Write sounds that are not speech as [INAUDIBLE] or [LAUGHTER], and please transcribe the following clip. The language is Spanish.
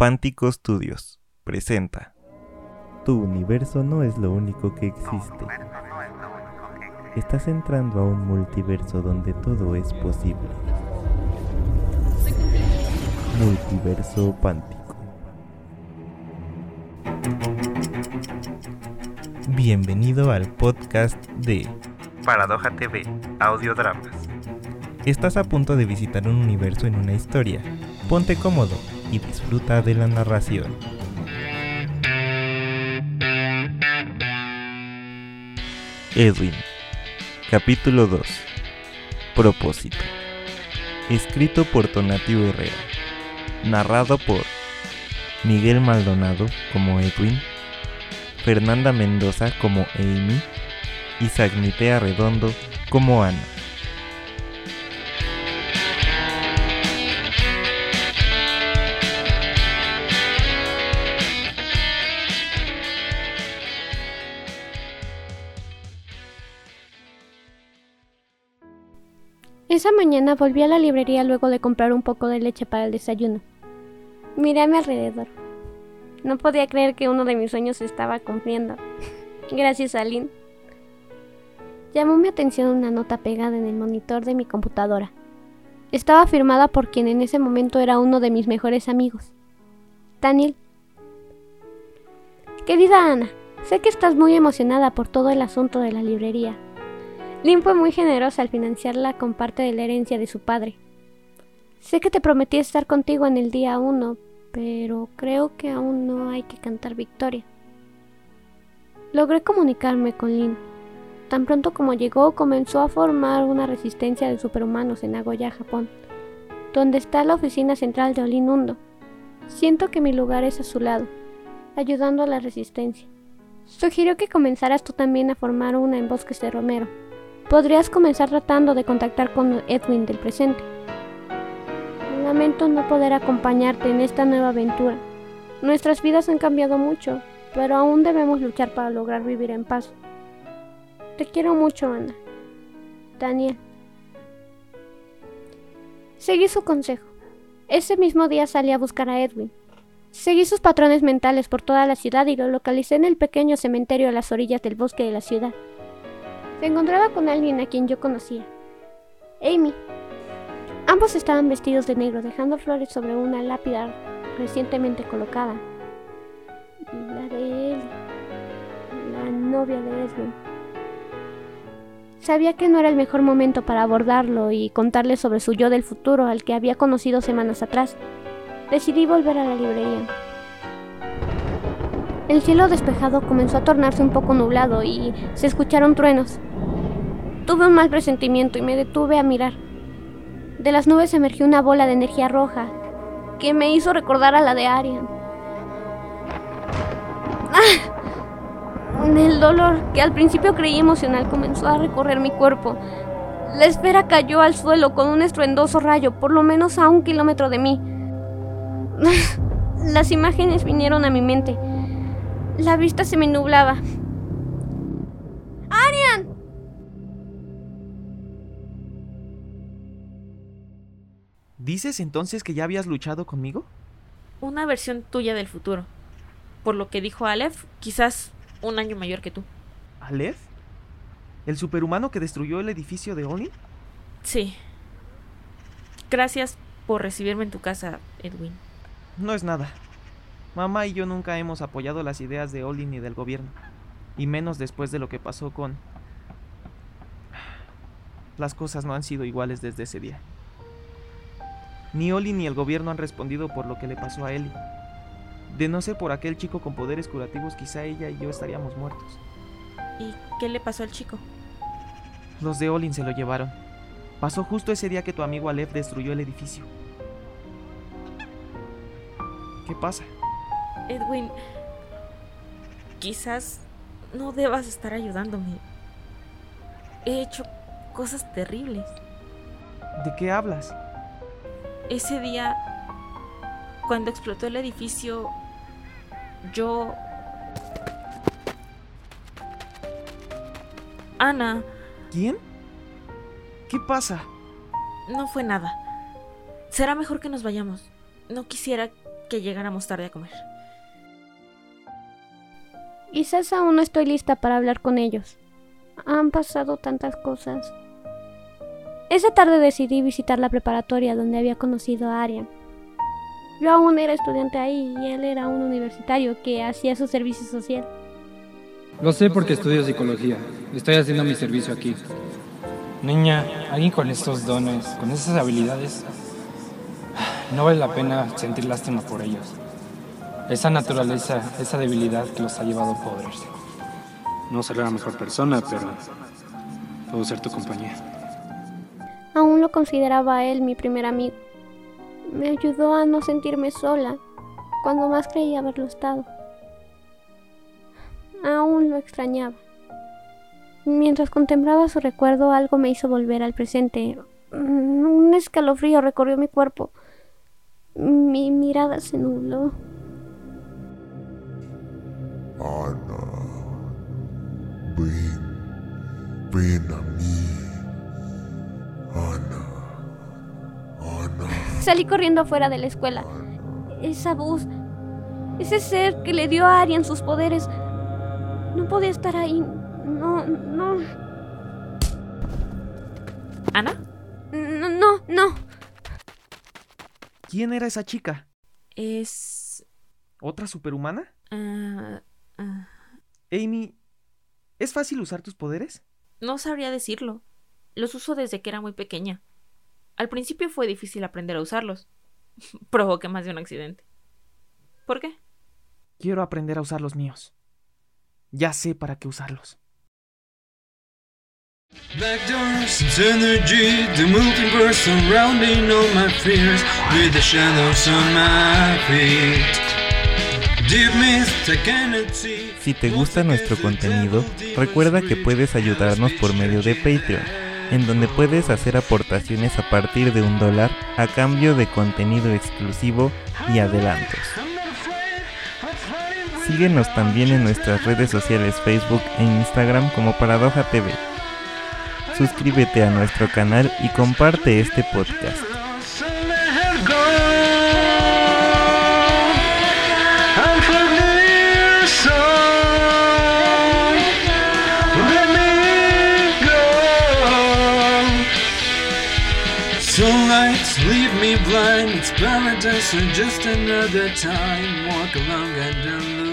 Pántico Studios presenta. Tu universo no es lo único que existe. Estás entrando a un multiverso donde todo es posible. Multiverso Pántico. Bienvenido al podcast de Paradoja TV, Audiodramas. Estás a punto de visitar un universo en una historia. Ponte cómodo y disfruta de la narración. Edwin, capítulo 2. Propósito. Escrito por Tonatio Herrera. Narrado por Miguel Maldonado como Edwin, Fernanda Mendoza como Amy y Sagnitea Redondo como Ana. Esa mañana volví a la librería luego de comprar un poco de leche para el desayuno. Miré a mi alrededor. No podía creer que uno de mis sueños se estaba cumpliendo. [LAUGHS] Gracias, Aline. Llamó mi atención una nota pegada en el monitor de mi computadora. Estaba firmada por quien en ese momento era uno de mis mejores amigos. Daniel. Querida Ana, sé que estás muy emocionada por todo el asunto de la librería. Lynn fue muy generosa al financiarla con parte de la herencia de su padre. Sé que te prometí estar contigo en el día uno, pero creo que aún no hay que cantar victoria. Logré comunicarme con Lynn. Tan pronto como llegó, comenzó a formar una resistencia de superhumanos en Nagoya, Japón, donde está la oficina central de Olinundo. Siento que mi lugar es a su lado, ayudando a la resistencia. Sugirió que comenzaras tú también a formar una en Bosques de Romero. Podrías comenzar tratando de contactar con Edwin del presente. Lamento no poder acompañarte en esta nueva aventura. Nuestras vidas han cambiado mucho, pero aún debemos luchar para lograr vivir en paz. Te quiero mucho, Ana. Daniel. Seguí su consejo. Ese mismo día salí a buscar a Edwin. Seguí sus patrones mentales por toda la ciudad y lo localicé en el pequeño cementerio a las orillas del bosque de la ciudad. Se encontraba con alguien a quien yo conocía. Amy. Ambos estaban vestidos de negro, dejando flores sobre una lápida recientemente colocada. La de él. La novia de Edwin. Sabía que no era el mejor momento para abordarlo y contarle sobre su yo del futuro al que había conocido semanas atrás. Decidí volver a la librería. El cielo despejado comenzó a tornarse un poco nublado y se escucharon truenos. Tuve un mal presentimiento y me detuve a mirar. De las nubes emergió una bola de energía roja que me hizo recordar a la de Arian. ¡Ah! El dolor, que al principio creí emocional, comenzó a recorrer mi cuerpo. La esfera cayó al suelo con un estruendoso rayo, por lo menos a un kilómetro de mí. [LAUGHS] Las imágenes vinieron a mi mente. La vista se me nublaba. ¡Arian! ¿Dices entonces que ya habías luchado conmigo? Una versión tuya del futuro. Por lo que dijo Aleph, quizás un año mayor que tú. ¿Aleph? ¿El superhumano que destruyó el edificio de Olin? Sí. Gracias por recibirme en tu casa, Edwin. No es nada. Mamá y yo nunca hemos apoyado las ideas de Olin ni del gobierno. Y menos después de lo que pasó con... Las cosas no han sido iguales desde ese día. Ni Oli ni el gobierno han respondido por lo que le pasó a Ellie. De no ser por aquel chico con poderes curativos, quizá ella y yo estaríamos muertos. ¿Y qué le pasó al chico? Los de Olin se lo llevaron. Pasó justo ese día que tu amigo Aleph destruyó el edificio. ¿Qué pasa? Edwin, quizás no debas estar ayudándome. He hecho cosas terribles. ¿De qué hablas? Ese día, cuando explotó el edificio, yo... Ana, ¿Quién? ¿Qué pasa? no fue nada. Será mejor que nos vayamos. No quisiera que llegáramos tarde a comer. Quizás aún no estoy lista para hablar con ellos. Han pasado tantas cosas. Esa tarde decidí visitar la preparatoria donde había conocido a Arian. Yo aún era estudiante ahí y él era un universitario que hacía su servicio social. Lo sé porque estudio psicología. Estoy haciendo mi servicio aquí. Niña, alguien con estos dones, con esas habilidades, [SIGHS] no vale la pena sentir lástima por ellos. Esa naturaleza, esa debilidad que los ha llevado a poderse. No seré la mejor persona, pero puedo ser tu compañía. Aún lo consideraba él mi primer amigo. Me ayudó a no sentirme sola cuando más creía haberlo estado. Aún lo extrañaba. Mientras contemplaba su recuerdo, algo me hizo volver al presente. Un escalofrío recorrió mi cuerpo. Mi mirada se nubló. Ana, ven, ven a mí. Ana, Ana. Salí corriendo fuera de la escuela. Esa voz, ese ser que le dio a Arian sus poderes, no podía estar ahí. No, no. ¿Ana? No, no, no. ¿Quién era esa chica? Es... ¿Otra superhumana? ah, ah, Amy, ¿es fácil usar tus poderes? no sabría decirlo. Los uso desde que era muy pequeña. Al principio fue difícil aprender a usarlos. [LAUGHS] Provoqué más de un accidente. ¿Por qué? Quiero aprender a usar los míos. Ya sé para qué usarlos. Backdoors the multiverse surrounding all my fears, with the shadows on my feet. Si te gusta nuestro contenido, recuerda que puedes ayudarnos por medio de Patreon, en donde puedes hacer aportaciones a partir de un dólar a cambio de contenido exclusivo y adelantos. Síguenos también en nuestras redes sociales Facebook e Instagram como Paradoja TV. Suscríbete a nuestro canal y comparte este podcast. Me blind. It's paradise or just another time. Walk along and look back.